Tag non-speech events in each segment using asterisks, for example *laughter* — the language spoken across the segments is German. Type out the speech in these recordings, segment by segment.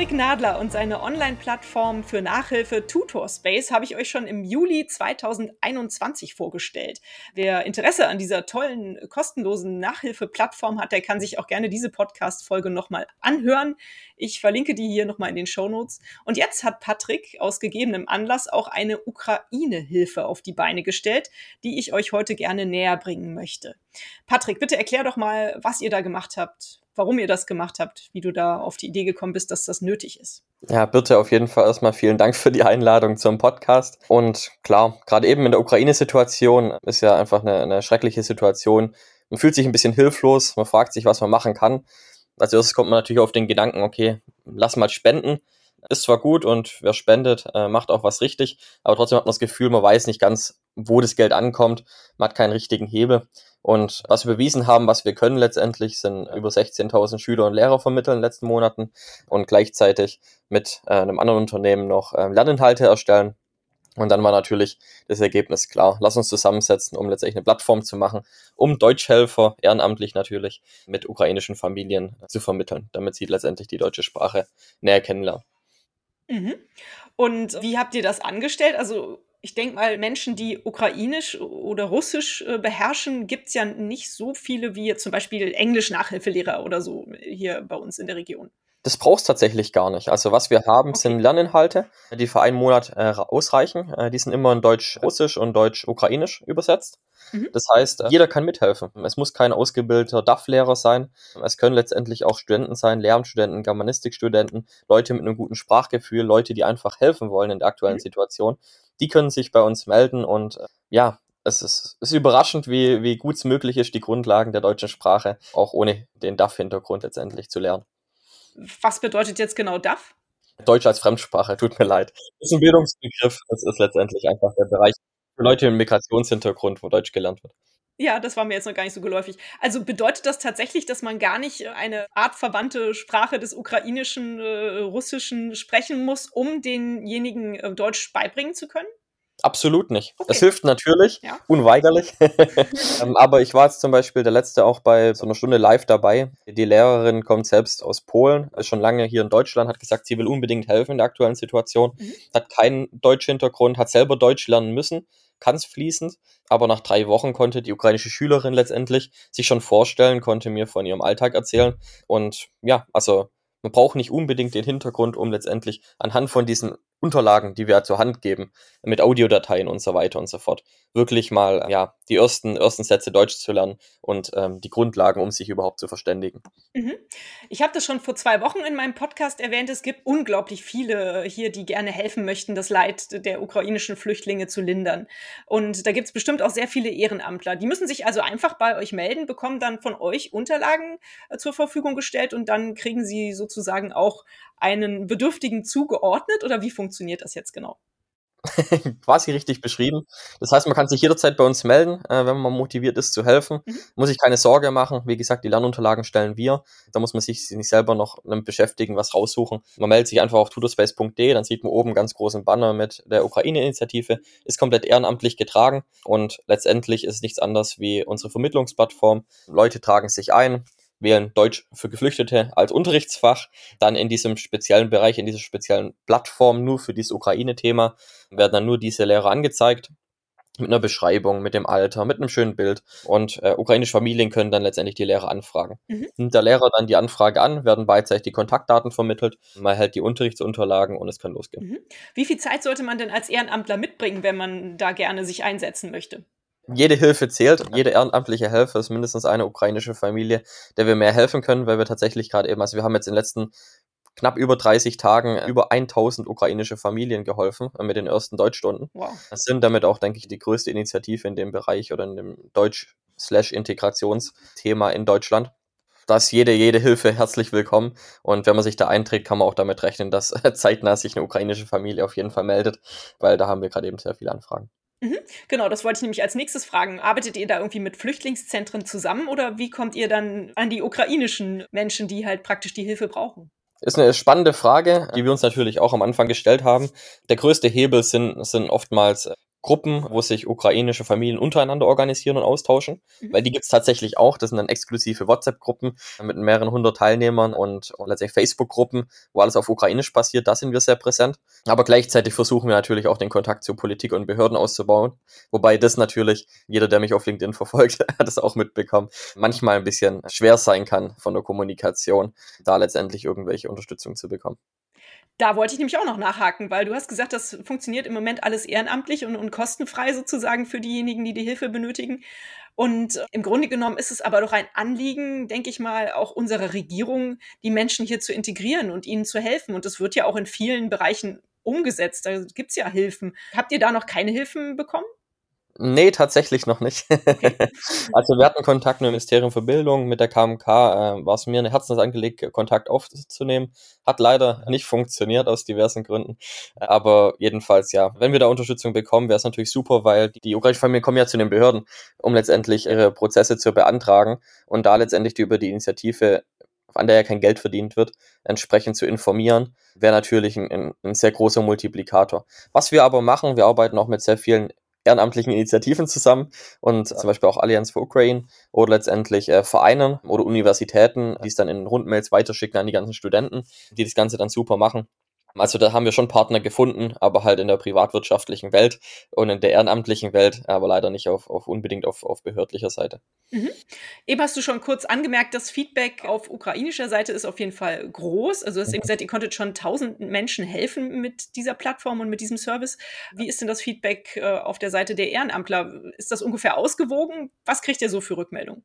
Patrick Nadler und seine Online-Plattform für Nachhilfe Tutorspace habe ich euch schon im Juli 2021 vorgestellt. Wer Interesse an dieser tollen, kostenlosen Nachhilfe-Plattform hat, der kann sich auch gerne diese Podcast-Folge nochmal anhören. Ich verlinke die hier nochmal in den Show Notes. Und jetzt hat Patrick aus gegebenem Anlass auch eine Ukraine-Hilfe auf die Beine gestellt, die ich euch heute gerne näher bringen möchte. Patrick, bitte erklär doch mal, was ihr da gemacht habt warum ihr das gemacht habt, wie du da auf die Idee gekommen bist, dass das nötig ist. Ja, bitte auf jeden Fall erstmal vielen Dank für die Einladung zum Podcast. Und klar, gerade eben in der Ukraine-Situation ist ja einfach eine, eine schreckliche Situation. Man fühlt sich ein bisschen hilflos, man fragt sich, was man machen kann. Als erstes kommt man natürlich auf den Gedanken, okay, lass mal spenden. Ist zwar gut und wer spendet, äh, macht auch was richtig, aber trotzdem hat man das Gefühl, man weiß nicht ganz, wo das Geld ankommt. Man hat keinen richtigen Hebel. Und was wir bewiesen haben, was wir können letztendlich, sind über 16.000 Schüler und Lehrer vermitteln in den letzten Monaten und gleichzeitig mit äh, einem anderen Unternehmen noch äh, Lerninhalte erstellen. Und dann war natürlich das Ergebnis klar. Lass uns zusammensetzen, um letztendlich eine Plattform zu machen, um Deutschhelfer, ehrenamtlich natürlich, mit ukrainischen Familien zu vermitteln, damit sie letztendlich die deutsche Sprache näher kennenlernen. Mhm. Und wie habt ihr das angestellt? Also ich denke mal, Menschen, die Ukrainisch oder Russisch äh, beherrschen, gibt es ja nicht so viele wie zum Beispiel Englisch-Nachhilfelehrer oder so hier bei uns in der Region. Das brauchst tatsächlich gar nicht. Also was wir haben, okay. sind Lerninhalte, die für einen Monat äh, ausreichen. Äh, die sind immer in Deutsch-Russisch und Deutsch-Ukrainisch übersetzt. Mhm. Das heißt, jeder kann mithelfen. Es muss kein ausgebildeter DAF-Lehrer sein. Es können letztendlich auch Studenten sein, Lehramtsstudenten, Germanistikstudenten, Leute mit einem guten Sprachgefühl, Leute, die einfach helfen wollen in der aktuellen mhm. Situation. Die können sich bei uns melden und äh, ja, es ist, es ist überraschend, wie, wie gut es möglich ist, die Grundlagen der deutschen Sprache auch ohne den DAF-Hintergrund letztendlich zu lernen. Was bedeutet jetzt genau DAF? Deutsch als Fremdsprache, tut mir leid. Das ist ein Bildungsbegriff, das ist letztendlich einfach der Bereich für Leute mit Migrationshintergrund, wo Deutsch gelernt wird. Ja, das war mir jetzt noch gar nicht so geläufig. Also bedeutet das tatsächlich, dass man gar nicht eine artverwandte Sprache des Ukrainischen, äh, Russischen sprechen muss, um denjenigen äh, Deutsch beibringen zu können? Absolut nicht. Okay. Es hilft natürlich, ja. unweigerlich. *laughs* Ähm, aber ich war jetzt zum Beispiel der Letzte auch bei so einer Stunde live dabei. Die Lehrerin kommt selbst aus Polen, ist schon lange hier in Deutschland, hat gesagt, sie will unbedingt helfen in der aktuellen Situation, mhm. hat keinen deutschen Hintergrund, hat selber Deutsch lernen müssen, kann es fließend, aber nach drei Wochen konnte die ukrainische Schülerin letztendlich sich schon vorstellen, konnte mir von ihrem Alltag erzählen und ja, also man braucht nicht unbedingt den Hintergrund, um letztendlich anhand von diesen Unterlagen, die wir zur Hand geben, mit Audiodateien und so weiter und so fort, wirklich mal ja die ersten ersten Sätze Deutsch zu lernen und ähm, die Grundlagen, um sich überhaupt zu verständigen. Mhm. Ich habe das schon vor zwei Wochen in meinem Podcast erwähnt. Es gibt unglaublich viele hier, die gerne helfen möchten, das Leid der ukrainischen Flüchtlinge zu lindern. Und da gibt es bestimmt auch sehr viele Ehrenamtler. Die müssen sich also einfach bei euch melden, bekommen dann von euch Unterlagen äh, zur Verfügung gestellt und dann kriegen sie sozusagen auch einen Bedürftigen zugeordnet oder wie funktioniert das jetzt genau? *laughs* quasi richtig beschrieben. Das heißt, man kann sich jederzeit bei uns melden, äh, wenn man motiviert ist zu helfen. Mhm. Muss sich keine Sorge machen. Wie gesagt, die Lernunterlagen stellen wir. Da muss man sich nicht selber noch damit beschäftigen, was raussuchen. Man meldet sich einfach auf tutorspace.de, dann sieht man oben ganz großen Banner mit der Ukraine-Initiative. Ist komplett ehrenamtlich getragen und letztendlich ist es nichts anderes wie unsere Vermittlungsplattform. Leute tragen sich ein, wählen Deutsch für Geflüchtete als Unterrichtsfach. Dann in diesem speziellen Bereich, in dieser speziellen Plattform nur für dieses Ukraine-Thema werden dann nur diese Lehrer angezeigt mit einer Beschreibung, mit dem Alter, mit einem schönen Bild. Und äh, ukrainische Familien können dann letztendlich die Lehrer anfragen. Mhm. Nimmt der Lehrer dann die Anfrage an, werden beidseitig die Kontaktdaten vermittelt, man hält die Unterrichtsunterlagen und es kann losgehen. Mhm. Wie viel Zeit sollte man denn als Ehrenamtler mitbringen, wenn man da gerne sich einsetzen möchte? Jede Hilfe zählt. Jede ehrenamtliche Helfer ist mindestens eine ukrainische Familie, der wir mehr helfen können, weil wir tatsächlich gerade eben, also wir haben jetzt in den letzten knapp über 30 Tagen über 1000 ukrainische Familien geholfen äh, mit den ersten Deutschstunden. Wow. Das sind damit auch, denke ich, die größte Initiative in dem Bereich oder in dem Deutsch-Integrationsthema in Deutschland da ist jede, jede Hilfe herzlich willkommen. Und wenn man sich da einträgt, kann man auch damit rechnen, dass *laughs* zeitnah sich eine ukrainische Familie auf jeden Fall meldet, weil da haben wir gerade eben sehr viele Anfragen. Mhm, genau, das wollte ich nämlich als nächstes fragen. Arbeitet ihr da irgendwie mit Flüchtlingszentren zusammen oder wie kommt ihr dann an die ukrainischen Menschen, die halt praktisch die Hilfe brauchen? Ist eine spannende Frage, die wir uns natürlich auch am Anfang gestellt haben. Der größte Hebel sind, sind oftmals Gruppen, wo sich ukrainische Familien untereinander organisieren und austauschen, mhm. weil die gibt's tatsächlich auch. Das sind dann exklusive WhatsApp-Gruppen mit mehreren hundert Teilnehmern und, und letztendlich Facebook-Gruppen, wo alles auf Ukrainisch passiert. Da sind wir sehr präsent. Aber gleichzeitig versuchen wir natürlich auch den Kontakt zu Politik und Behörden auszubauen. Wobei das natürlich, jeder, der mich auf LinkedIn verfolgt, *laughs* hat es auch mitbekommen, manchmal ein bisschen schwer sein kann von der Kommunikation, da letztendlich irgendwelche Unterstützung zu bekommen. Da wollte ich nämlich auch noch nachhaken, weil du hast gesagt, das funktioniert im Moment alles ehrenamtlich und, und kostenfrei sozusagen für diejenigen, die die Hilfe benötigen. Und im Grunde genommen ist es aber doch ein Anliegen, denke ich mal, auch unserer Regierung, die Menschen hier zu integrieren und ihnen zu helfen. Und das wird ja auch in vielen Bereichen umgesetzt. Da gibt es ja Hilfen. Habt ihr da noch keine Hilfen bekommen? Nee, tatsächlich noch nicht. Okay. *laughs* also wir hatten Kontakt mit dem Ministerium für Bildung, mit der KMK, äh, war es mir eine Herzensangelegenheit, Kontakt aufzunehmen. Hat leider nicht funktioniert aus diversen Gründen. Aber jedenfalls, ja, wenn wir da Unterstützung bekommen, wäre es natürlich super, weil die ukrainischen Familien kommen ja zu den Behörden, um letztendlich ihre Prozesse zu beantragen und da letztendlich über die Initiative an der ja kein Geld verdient wird, entsprechend zu informieren, wäre natürlich ein, ein, sehr großer Multiplikator. Was wir aber machen, wir arbeiten auch mit sehr vielen ehrenamtlichen Initiativen zusammen und zum Beispiel auch Allianz for Ukraine oder letztendlich äh, Vereinen oder Universitäten, die es dann in Rundmails weiterschicken an die ganzen Studenten, die das Ganze dann super machen. Also da haben wir schon Partner gefunden, aber halt in der privatwirtschaftlichen Welt und in der ehrenamtlichen Welt, aber leider nicht auf, auf unbedingt auf, auf behördlicher Seite. Mhm. Eben hast du schon kurz angemerkt, das Feedback auf ukrainischer Seite ist auf jeden Fall groß. Also du hast eben gesagt, ihr konntet schon tausend Menschen helfen mit dieser Plattform und mit diesem Service. Wie ist denn das Feedback äh, auf der Seite der Ehrenamtler? Ist das ungefähr ausgewogen? Was kriegt ihr so für Rückmeldungen?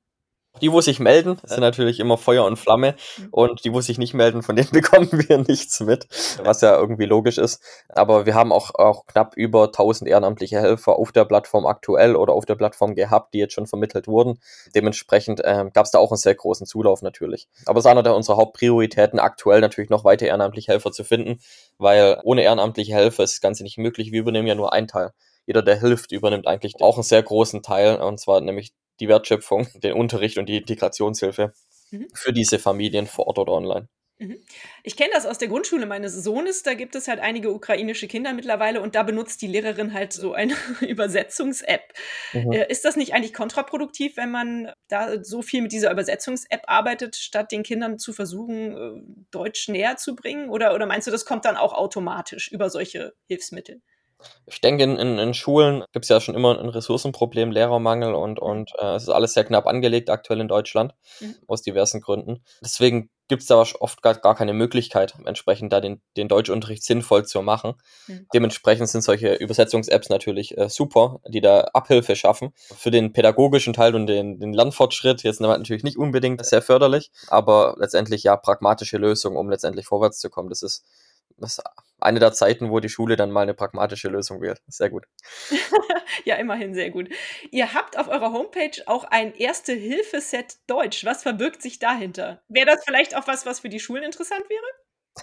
Die, wo sich melden, sind natürlich immer Feuer und Flamme. Mhm. Und die, wo sich nicht melden, von denen *laughs* bekommen wir nichts mit, was ja irgendwie logisch ist. Aber wir haben auch, auch knapp über 1000 ehrenamtliche Helfer auf der Plattform aktuell oder auf der Plattform gehabt, die jetzt schon vermittelt wurden. Dementsprechend ähm, gab es da auch einen sehr großen Zulauf natürlich. Aber es ist einer der unserer Hauptprioritäten, aktuell natürlich noch weiter ehrenamtliche Helfer zu finden, weil ohne ehrenamtliche Helfer ist das Ganze nicht möglich. Wir übernehmen ja nur einen Teil jeder, der hilft, übernimmt eigentlich auch einen sehr großen Teil, und zwar nämlich die Wertschöpfung, den Unterricht und die Integrationshilfe mhm. für diese Familien vor Ort oder online. Mhm. Ich kenne das aus der Grundschule meines Sohnes. Da gibt es halt einige ukrainische Kinder mittlerweile und da benutzt die Lehrerin halt so eine *laughs* Übersetzungs-App. Mhm. Äh, ist das nicht eigentlich kontraproduktiv, wenn man da so viel mit dieser Übersetzungs-App arbeitet, statt den Kindern zu versuchen, äh, Deutsch näher zu bringen? Oder, oder meinst du, das kommt dann auch automatisch über solche Hilfsmittel? Ich denke, in, in, in Schulen gibt es ja schon immer ein Ressourcenproblem, Lehrermangel und, und äh, es ist alles sehr knapp angelegt aktuell in Deutschland, mhm. aus diversen Gründen. Deswegen gibt es da oft gar, gar keine Möglichkeit, entsprechend da den, den Deutschunterricht sinnvoll zu machen. Mhm. Dementsprechend sind solche Übersetzungs-Apps natürlich äh, super, die da Abhilfe schaffen. Für den pädagogischen Teil und den, den Lernfortschritt jetzt natürlich nicht unbedingt sehr förderlich, aber letztendlich ja pragmatische Lösung, um letztendlich vorwärts zu kommen. Das ist das ist eine der Zeiten, wo die Schule dann mal eine pragmatische Lösung wählt. Sehr gut. *laughs* ja, immerhin sehr gut. Ihr habt auf eurer Homepage auch ein Erste-Hilfe-Set Deutsch. Was verbirgt sich dahinter? Wäre das vielleicht auch was, was für die Schulen interessant wäre?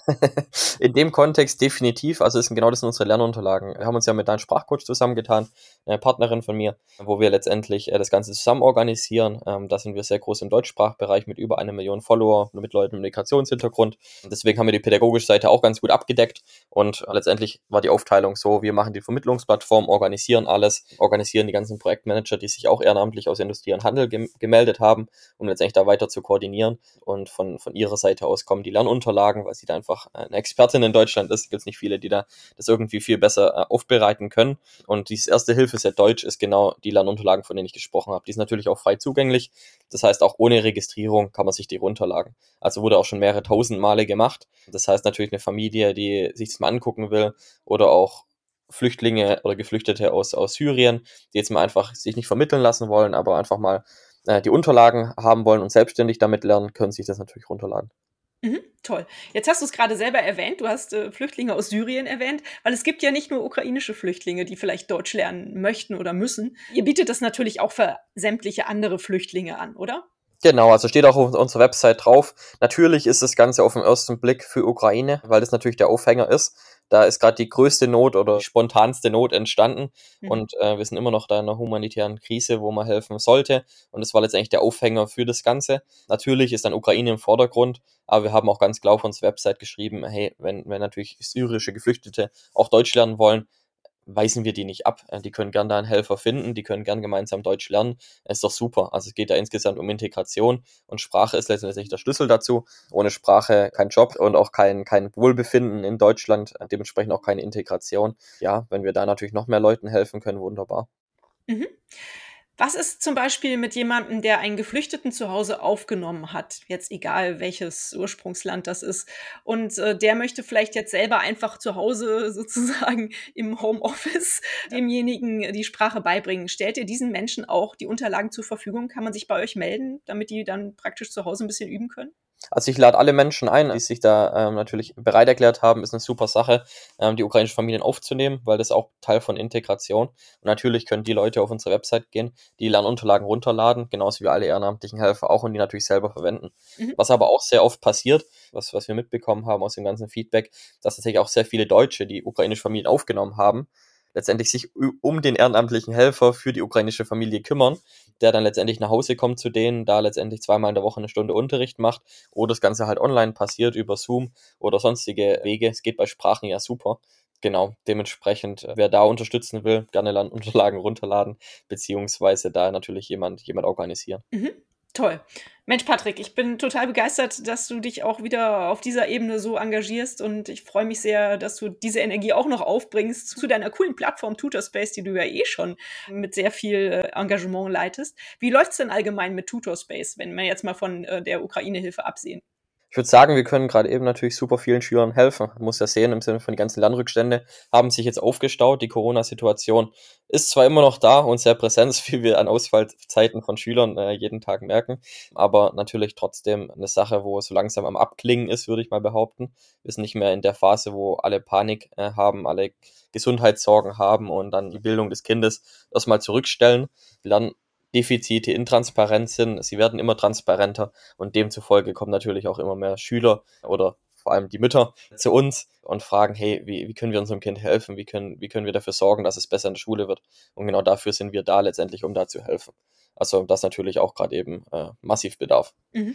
*laughs* In dem Kontext definitiv. Also, es sind genau das sind unsere Lernunterlagen. Wir haben uns ja mit deinem Sprachcoach zusammengetan, eine Partnerin von mir, wo wir letztendlich äh, das Ganze zusammen organisieren. Ähm, da sind wir sehr groß im Deutschsprachbereich mit über eine Million Follower, mit Leuten mit Migrationshintergrund. Deswegen haben wir die pädagogische Seite auch ganz gut abgedeckt. Und letztendlich war die Aufteilung so, wir machen die Vermittlungsplattform, organisieren alles, organisieren die ganzen Projektmanager, die sich auch ehrenamtlich aus Industrie und Handel gem gemeldet haben, um letztendlich da weiter zu koordinieren. Und von, von ihrer Seite aus kommen die Lernunterlagen, weil sie dann einfach eine Expertin in Deutschland ist. Gibt es nicht viele, die da das irgendwie viel besser äh, aufbereiten können. Und dieses erste Hilfeset Deutsch ist genau die Lernunterlagen, von denen ich gesprochen habe. Die sind natürlich auch frei zugänglich. Das heißt, auch ohne Registrierung kann man sich die runterladen. Also wurde auch schon mehrere tausend Male gemacht. Das heißt natürlich eine Familie, die sich das mal angucken will oder auch Flüchtlinge oder Geflüchtete aus, aus Syrien, die jetzt mal einfach sich nicht vermitteln lassen wollen, aber einfach mal äh, die Unterlagen haben wollen und selbstständig damit lernen, können sich das natürlich runterladen. Mhm, toll. Jetzt hast du es gerade selber erwähnt, du hast äh, Flüchtlinge aus Syrien erwähnt, weil es gibt ja nicht nur ukrainische Flüchtlinge, die vielleicht Deutsch lernen möchten oder müssen. Ihr bietet das natürlich auch für sämtliche andere Flüchtlinge an, oder? Genau, also steht auch auf unserer Website drauf. Natürlich ist das Ganze auf den ersten Blick für Ukraine, weil das natürlich der Aufhänger ist. Da ist gerade die größte Not oder spontanste Not entstanden. Mhm. Und äh, wir sind immer noch da in einer humanitären Krise, wo man helfen sollte. Und das war letztendlich der Aufhänger für das Ganze. Natürlich ist dann Ukraine im Vordergrund, aber wir haben auch ganz klar auf unserer Website geschrieben, hey, wenn, wenn natürlich syrische Geflüchtete auch Deutsch lernen wollen, weisen wir die nicht ab. Äh, die können gern da einen Helfer finden, die können gern gemeinsam Deutsch lernen. Ist doch super. Also es geht ja insgesamt um Integration und Sprache ist letztendlich der Schlüssel dazu. Ohne Sprache kein Job und auch kein, kein Wohlbefinden in Deutschland, äh, dementsprechend auch keine Integration. Ja, wenn wir da natürlich noch mehr Leuten helfen können, wunderbar. Mhm. Was ist zum Beispiel mit jemandem, der einen Geflüchteten zu Hause aufgenommen hat, jetzt egal welches Ursprungsland das ist, und äh, der möchte vielleicht jetzt selber einfach zu Hause *laughs* sozusagen im Homeoffice demjenigen die Sprache beibringen? Stellt ihr diesen Menschen auch die Unterlagen zur Verfügung? Kann man sich bei euch melden, damit die dann praktisch zu Hause ein bisschen üben können? Also ich lade alle Menschen ein, die sich da ähm, natürlich bereit erklärt haben, ist eine super Sache, ähm, die ukrainischen Familien aufzunehmen, weil das auch Teil von Integration. Und natürlich können die Leute auf unsere Website gehen, die Lernunterlagen runterladen, genauso wie alle ehrenamtlichen Helfer auch und die natürlich selber verwenden. Mhm. Was aber auch sehr oft passiert, was, was wir mitbekommen haben aus dem ganzen Feedback, dass tatsächlich auch sehr viele Deutsche, die ukrainische Familien aufgenommen haben, letztendlich sich um den ehrenamtlichen Helfer für die ukrainische Familie kümmern, der dann letztendlich nach Hause kommt zu denen, da letztendlich zweimal in der Woche eine Stunde Unterricht macht oder das Ganze halt online passiert über Zoom oder sonstige Wege. Es geht bei Sprachen ja super. Genau, dementsprechend, wer da unterstützen will, gerne Landunterlagen *laughs* runterladen, beziehungsweise da natürlich jemand, jemand organisieren. Mhm. Toll. Mensch, Patrick, ich bin total begeistert, dass du dich auch wieder auf dieser Ebene so engagierst und ich freue mich sehr, dass du diese Energie auch noch aufbringst zu deiner coolen Plattform Tutorspace, die du ja eh schon mit sehr viel äh, Engagement leitest. Wie läuft es denn allgemein mit Tutorspace, wenn wir jetzt mal von äh, der Ukraine-Hilfe absehen? Ich würde sagen, wir können gerade eben natürlich super vielen Schülern helfen. Man muss ja sehen, im Sinne von die ganzen Lernrückstände haben sich jetzt aufgestaut. Die Corona-Situation ist zwar immer noch da und sehr präsent, *laughs* wie wir an Ausfallzeiten von Schülern äh, jeden Tag merken, aber natürlich trotzdem eine Sache, wo es so langsam am Abklingen ist, würde ich mal behaupten. Wir sind nicht mehr in der Phase, wo alle Panik äh, haben, alle Gesundheitssorgen haben und dann die Bildung des Kindes erstmal zurückstellen. Lernen Defizite intransparent sind. Sie werden immer transparenter und demzufolge kommen natürlich auch immer mehr Schüler oder vor allem die Mütter zu uns und fragen, hey, wie, wie können wir unserem Kind helfen? Wie können, wie können wir dafür sorgen, dass es besser in der Schule wird? Und genau dafür sind wir da letztendlich, um da zu helfen. Also das natürlich auch gerade eben äh, massiv bedarf. Mhm.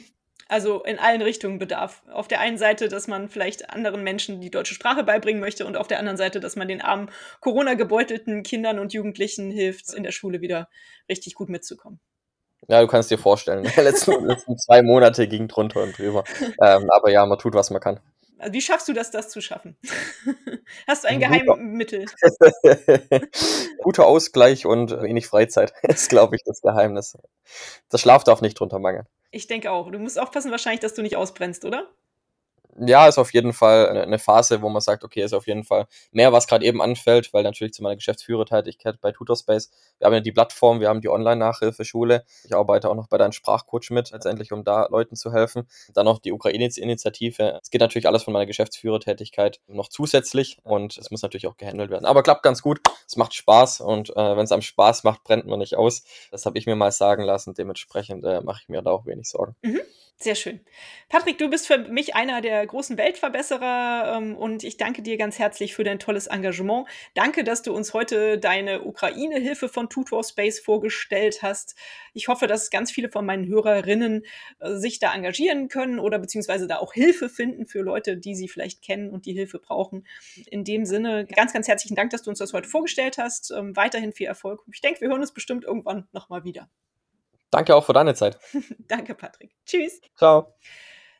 Also in allen Richtungen Bedarf. Auf der einen Seite, dass man vielleicht anderen Menschen die deutsche Sprache beibringen möchte und auf der anderen Seite, dass man den armen Corona-gebeutelten Kindern und Jugendlichen hilft, in der Schule wieder richtig gut mitzukommen. Ja, du kannst dir vorstellen, die *laughs* letzten, *laughs* letzten zwei Monate ging drunter und drüber. Ähm, aber ja, man tut, was man kann. Also wie schaffst du das, das zu schaffen? *laughs* Hast du ein Geheimmittel? Guter Ausgleich und wenig Freizeit ist, glaube ich, das Geheimnis. Das Schlaf darf nicht drunter mangeln. Ich denke auch. Du musst aufpassen wahrscheinlich, dass du nicht ausbrennst, oder? Ja, ist auf jeden Fall eine Phase, wo man sagt, okay, ist auf jeden Fall mehr, was gerade eben anfällt, weil natürlich zu meiner Geschäftsführertätigkeit bei Tutorspace, wir haben ja die Plattform, wir haben die Online-Nachhilfeschule, ich arbeite auch noch bei deinem Sprachcoach mit, letztendlich, um da Leuten zu helfen. Dann noch die Ukraine-Initiative. Es geht natürlich alles von meiner Geschäftsführertätigkeit noch zusätzlich und es muss natürlich auch gehandelt werden. Aber klappt ganz gut, es macht Spaß und äh, wenn es am Spaß macht, brennt man nicht aus. Das habe ich mir mal sagen lassen, dementsprechend äh, mache ich mir da auch wenig Sorgen. Mhm. Sehr schön. Patrick, du bist für mich einer der großen Weltverbesserer ähm, und ich danke dir ganz herzlich für dein tolles Engagement. Danke, dass du uns heute deine Ukraine-Hilfe von Tutor Space vorgestellt hast. Ich hoffe, dass ganz viele von meinen Hörerinnen äh, sich da engagieren können oder beziehungsweise da auch Hilfe finden für Leute, die sie vielleicht kennen und die Hilfe brauchen. In dem Sinne, ganz, ganz herzlichen Dank, dass du uns das heute vorgestellt hast. Ähm, weiterhin viel Erfolg. Ich denke, wir hören uns bestimmt irgendwann nochmal wieder. Danke auch für deine Zeit. *laughs* Danke, Patrick. Tschüss. Ciao.